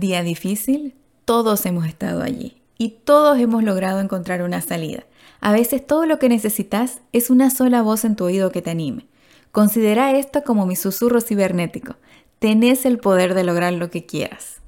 Día difícil, todos hemos estado allí y todos hemos logrado encontrar una salida. A veces todo lo que necesitas es una sola voz en tu oído que te anime. Considera esto como mi susurro cibernético. Tenés el poder de lograr lo que quieras.